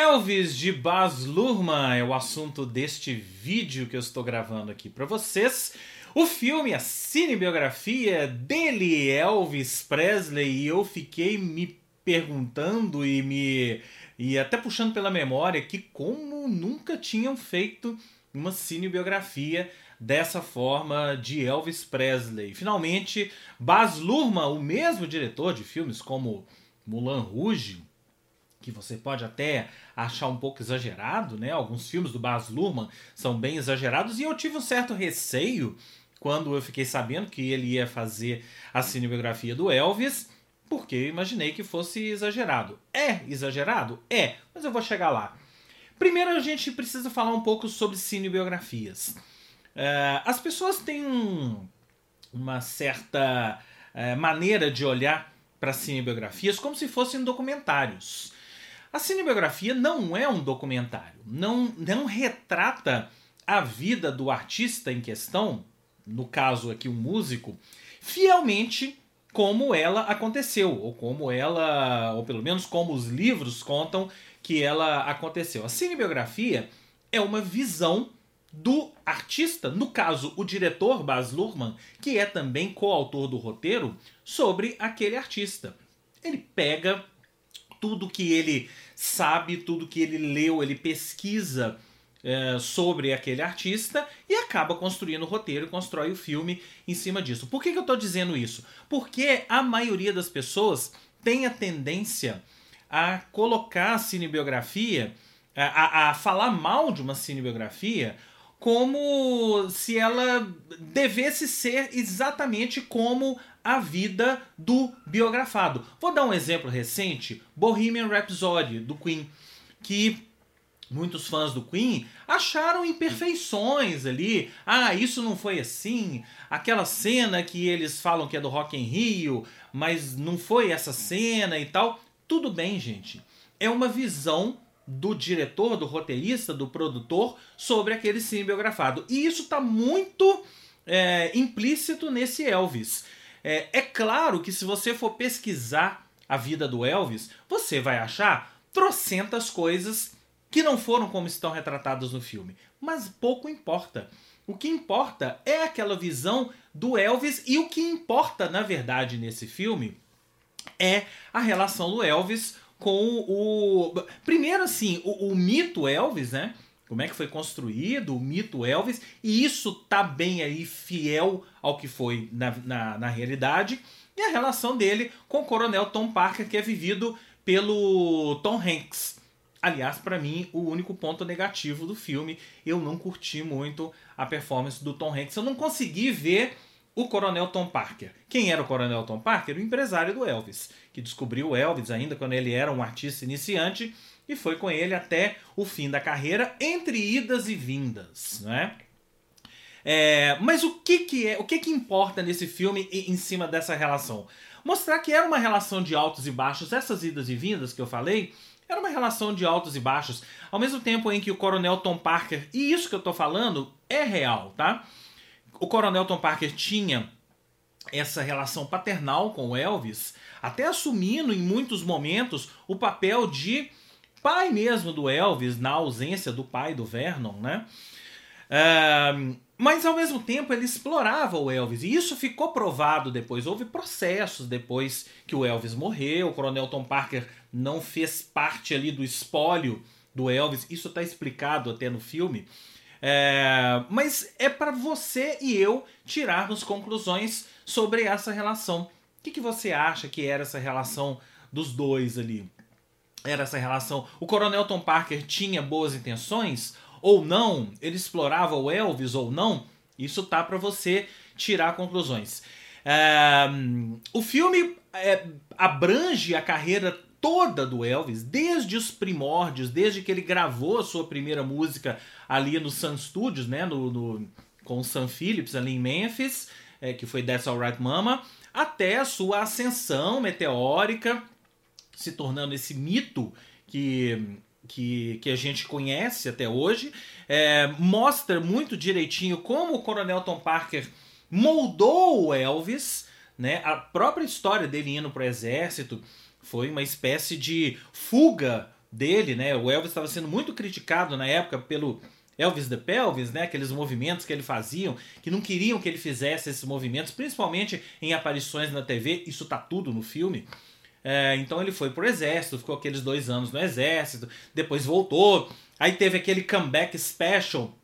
Elvis de Baz Luhrmann é o assunto deste vídeo que eu estou gravando aqui para vocês. O filme, a cinebiografia dele, Elvis Presley, e eu fiquei me perguntando e me e até puxando pela memória que como nunca tinham feito uma cinebiografia dessa forma de Elvis Presley. Finalmente, Baz Luhrmann, o mesmo diretor de filmes como Mulan Rouge, que você pode até achar um pouco exagerado, né? Alguns filmes do Baz Luhrmann são bem exagerados e eu tive um certo receio quando eu fiquei sabendo que ele ia fazer a cinebiografia do Elvis, porque eu imaginei que fosse exagerado. É exagerado? É, mas eu vou chegar lá. Primeiro a gente precisa falar um pouco sobre cinebiografias. Uh, as pessoas têm um, uma certa uh, maneira de olhar para cinebiografias como se fossem documentários. A cinebiografia não é um documentário, não, não retrata a vida do artista em questão, no caso aqui um músico, fielmente como ela aconteceu, ou como ela, ou pelo menos como os livros contam que ela aconteceu. A cinebiografia é uma visão do artista, no caso o diretor Baz Luhrmann, que é também coautor do roteiro, sobre aquele artista. Ele pega tudo que ele sabe, tudo que ele leu, ele pesquisa é, sobre aquele artista e acaba construindo o roteiro, constrói o filme em cima disso. Por que, que eu estou dizendo isso? Porque a maioria das pessoas tem a tendência a colocar a cinebiografia, a, a, a falar mal de uma cinebiografia como se ela devesse ser exatamente como a vida do biografado. Vou dar um exemplo recente: Bohemian Rhapsody do Queen, que muitos fãs do Queen acharam imperfeições ali. Ah, isso não foi assim. Aquela cena que eles falam que é do Rock in Rio, mas não foi essa cena e tal. Tudo bem, gente. É uma visão do diretor, do roteirista, do produtor sobre aquele sim biografado. E isso está muito é, implícito nesse Elvis. É, é claro que se você for pesquisar a vida do Elvis, você vai achar trocentas coisas que não foram como estão retratadas no filme. Mas pouco importa. O que importa é aquela visão do Elvis e o que importa, na verdade, nesse filme é a relação do Elvis com o. Primeiro, assim, o, o mito Elvis, né? como é que foi construído o mito Elvis, e isso tá bem aí fiel ao que foi na, na, na realidade, e a relação dele com o coronel Tom Parker, que é vivido pelo Tom Hanks. Aliás, para mim, o único ponto negativo do filme, eu não curti muito a performance do Tom Hanks. Eu não consegui ver o Coronel Tom Parker. Quem era o Coronel Tom Parker? O empresário do Elvis, que descobriu o Elvis ainda quando ele era um artista iniciante e foi com ele até o fim da carreira, entre idas e vindas, né? É, mas o que que é, o que que importa nesse filme em cima dessa relação? Mostrar que era uma relação de altos e baixos, essas idas e vindas que eu falei, era uma relação de altos e baixos, ao mesmo tempo em que o Coronel Tom Parker, e isso que eu tô falando é real, tá? O Coronel Tom Parker tinha essa relação paternal com o Elvis, até assumindo em muitos momentos o papel de pai mesmo do Elvis, na ausência do pai do Vernon, né? Uh, mas ao mesmo tempo ele explorava o Elvis, e isso ficou provado depois. Houve processos depois que o Elvis morreu, o Coronel Tom Parker não fez parte ali do espólio do Elvis, isso está explicado até no filme. É, mas é para você e eu tirarmos conclusões sobre essa relação. O que, que você acha que era essa relação dos dois ali? era essa relação. O Coronel Tom Parker tinha boas intenções ou não? Ele explorava o Elvis ou não? Isso tá para você tirar conclusões. É, o filme é, abrange a carreira toda do Elvis, desde os primórdios, desde que ele gravou a sua primeira música ali no Sun Studios, né, no, no com o Sam Phillips ali em Memphis, é, que foi That's Alright Mama, até a sua ascensão meteórica se tornando esse mito que, que, que a gente conhece até hoje. É, mostra muito direitinho como o Coronel Tom Parker moldou o Elvis. Né? A própria história dele indo para o exército foi uma espécie de fuga dele, né? O Elvis estava sendo muito criticado na época pelo Elvis the Pelvis, né? Aqueles movimentos que ele fazia, que não queriam que ele fizesse esses movimentos, principalmente em aparições na TV. Isso tá tudo no filme. É, então ele foi pro exército, ficou aqueles dois anos no exército, depois voltou. Aí teve aquele comeback special,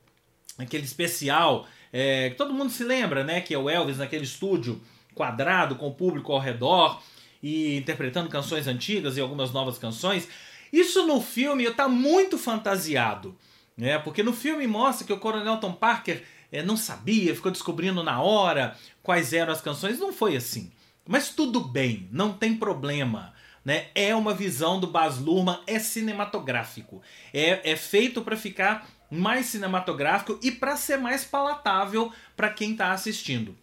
aquele especial, é, que todo mundo se lembra, né? Que é o Elvis naquele estúdio quadrado com o público ao redor e interpretando canções antigas e algumas novas canções. Isso no filme está muito fantasiado, né? Porque no filme mostra que o Coronel Tom Parker é, não sabia, ficou descobrindo na hora quais eram as canções. Não foi assim. Mas tudo bem, não tem problema. Né? É uma visão do Baz Luhrmann, é cinematográfico. É, é feito para ficar mais cinematográfico e para ser mais palatável para quem está assistindo.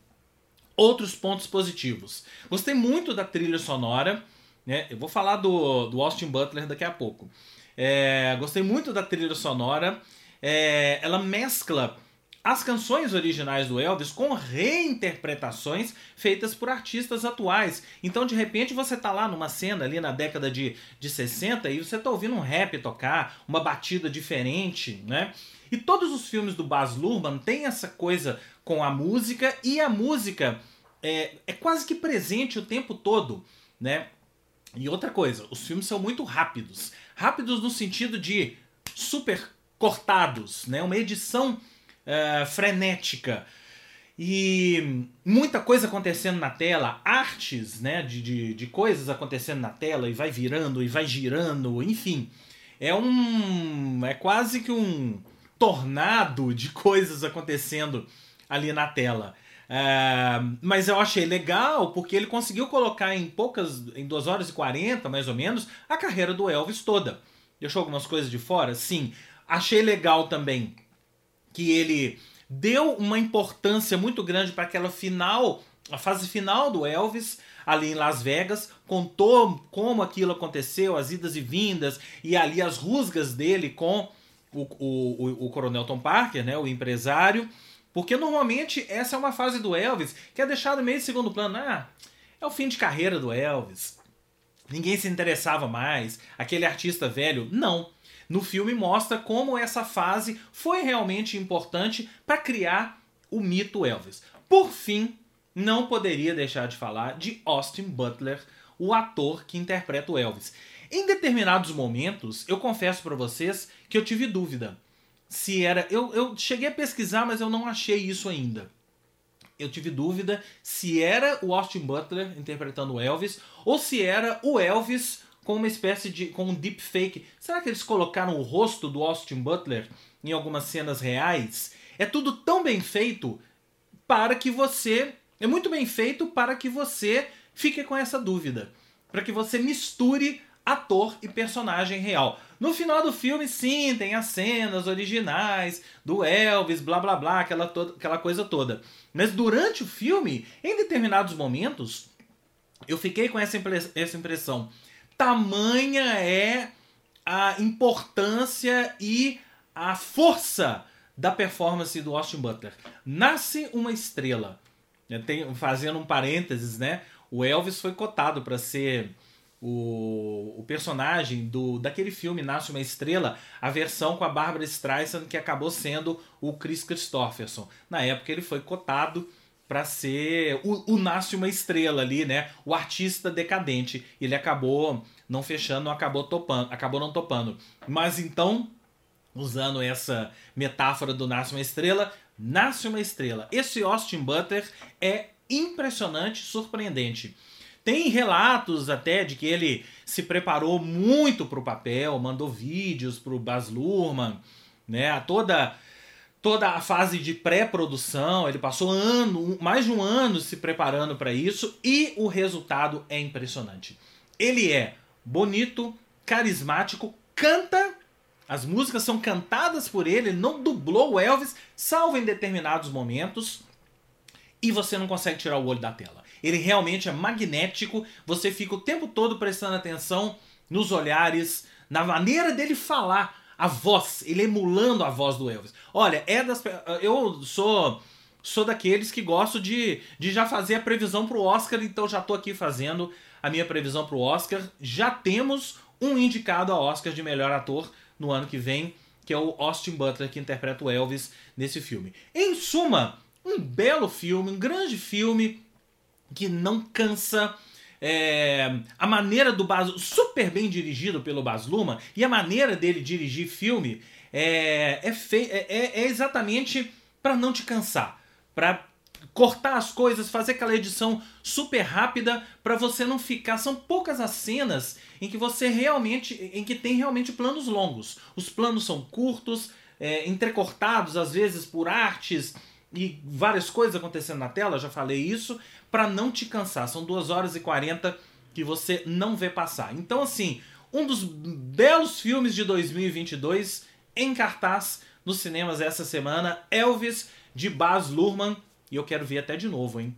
Outros pontos positivos. Gostei muito da trilha sonora. Né? Eu vou falar do, do Austin Butler daqui a pouco. É, gostei muito da trilha sonora. É, ela mescla as canções originais do Elvis com reinterpretações feitas por artistas atuais. Então, de repente, você tá lá numa cena ali na década de, de 60 e você tá ouvindo um rap tocar, uma batida diferente, né? E todos os filmes do Baz Luhrmann têm essa coisa com a música e a música é, é quase que presente o tempo todo, né? E outra coisa, os filmes são muito rápidos. Rápidos no sentido de super cortados, né? Uma edição uh, frenética e muita coisa acontecendo na tela, artes né, de, de, de, coisas acontecendo na tela e vai virando e vai girando, enfim. É um. É quase que um tornado de coisas acontecendo ali na tela. Uh, mas eu achei legal porque ele conseguiu colocar em poucas, em 2 horas e 40 mais ou menos, a carreira do Elvis toda. Deixou algumas coisas de fora? Sim. Achei legal também que ele deu uma importância muito grande para aquela final, a fase final do Elvis ali em Las Vegas, contou como aquilo aconteceu, as idas e vindas e ali as rusgas dele com o, o, o Coronel Tom Parker, né, o empresário. Porque normalmente essa é uma fase do Elvis que é deixada meio em segundo plano. Ah, é o fim de carreira do Elvis. Ninguém se interessava mais. Aquele artista velho. Não. No filme mostra como essa fase foi realmente importante para criar o mito Elvis. Por fim, não poderia deixar de falar de Austin Butler, o ator que interpreta o Elvis. Em determinados momentos, eu confesso para vocês que eu tive dúvida se era. Eu, eu cheguei a pesquisar, mas eu não achei isso ainda. Eu tive dúvida se era o Austin Butler interpretando o Elvis ou se era o Elvis com uma espécie de. com um deepfake. Será que eles colocaram o rosto do Austin Butler em algumas cenas reais? É tudo tão bem feito para que você. É muito bem feito para que você fique com essa dúvida. Para que você misture ator e personagem real. No final do filme, sim, tem as cenas originais do Elvis, blá blá blá, aquela, aquela coisa toda. Mas durante o filme, em determinados momentos, eu fiquei com essa, essa impressão tamanha é a importância e a força da performance do Austin Butler. Nasce uma estrela. Fazendo um parênteses, né? O Elvis foi cotado para ser o, o, personagem do daquele filme Nasce uma Estrela, a versão com a Barbara Streisand que acabou sendo o Chris Christopherson. Na época ele foi cotado para ser o, o Nasce uma Estrela ali, né? O artista decadente. Ele acabou não fechando, acabou topando, acabou não topando. Mas então, usando essa metáfora do Nasce uma Estrela, nasce uma estrela. Esse Austin Butler é impressionante, surpreendente. Tem relatos até de que ele se preparou muito para o papel, mandou vídeos para o Baz Luhrmann, né? Toda toda a fase de pré-produção, ele passou ano, mais de um ano se preparando para isso e o resultado é impressionante. Ele é bonito, carismático, canta, as músicas são cantadas por ele, ele não dublou o Elvis, salvo em determinados momentos, e você não consegue tirar o olho da tela. Ele realmente é magnético, você fica o tempo todo prestando atenção nos olhares, na maneira dele falar a voz, ele emulando a voz do Elvis. Olha, é das eu sou sou daqueles que gosto de, de já fazer a previsão para o Oscar, então já estou aqui fazendo a minha previsão para o Oscar. Já temos um indicado ao Oscar de melhor ator no ano que vem, que é o Austin Butler, que interpreta o Elvis nesse filme. Em suma, um belo filme, um grande filme que não cansa. É, a maneira do Baz, super bem dirigido pelo Baz Luhrmann, e a maneira dele dirigir filme é, é, fei, é, é, é exatamente para não te cansar, para cortar as coisas, fazer aquela edição super rápida para você não ficar. São poucas as cenas em que você realmente, em que tem realmente planos longos. Os planos são curtos, é, entrecortados às vezes por artes e várias coisas acontecendo na tela. Já falei isso para não te cansar. São 2 horas e 40 que você não vê passar. Então assim, um dos belos filmes de 2022 em cartaz nos cinemas essa semana, Elvis de Baz Luhrmann e eu quero ver até de novo, hein?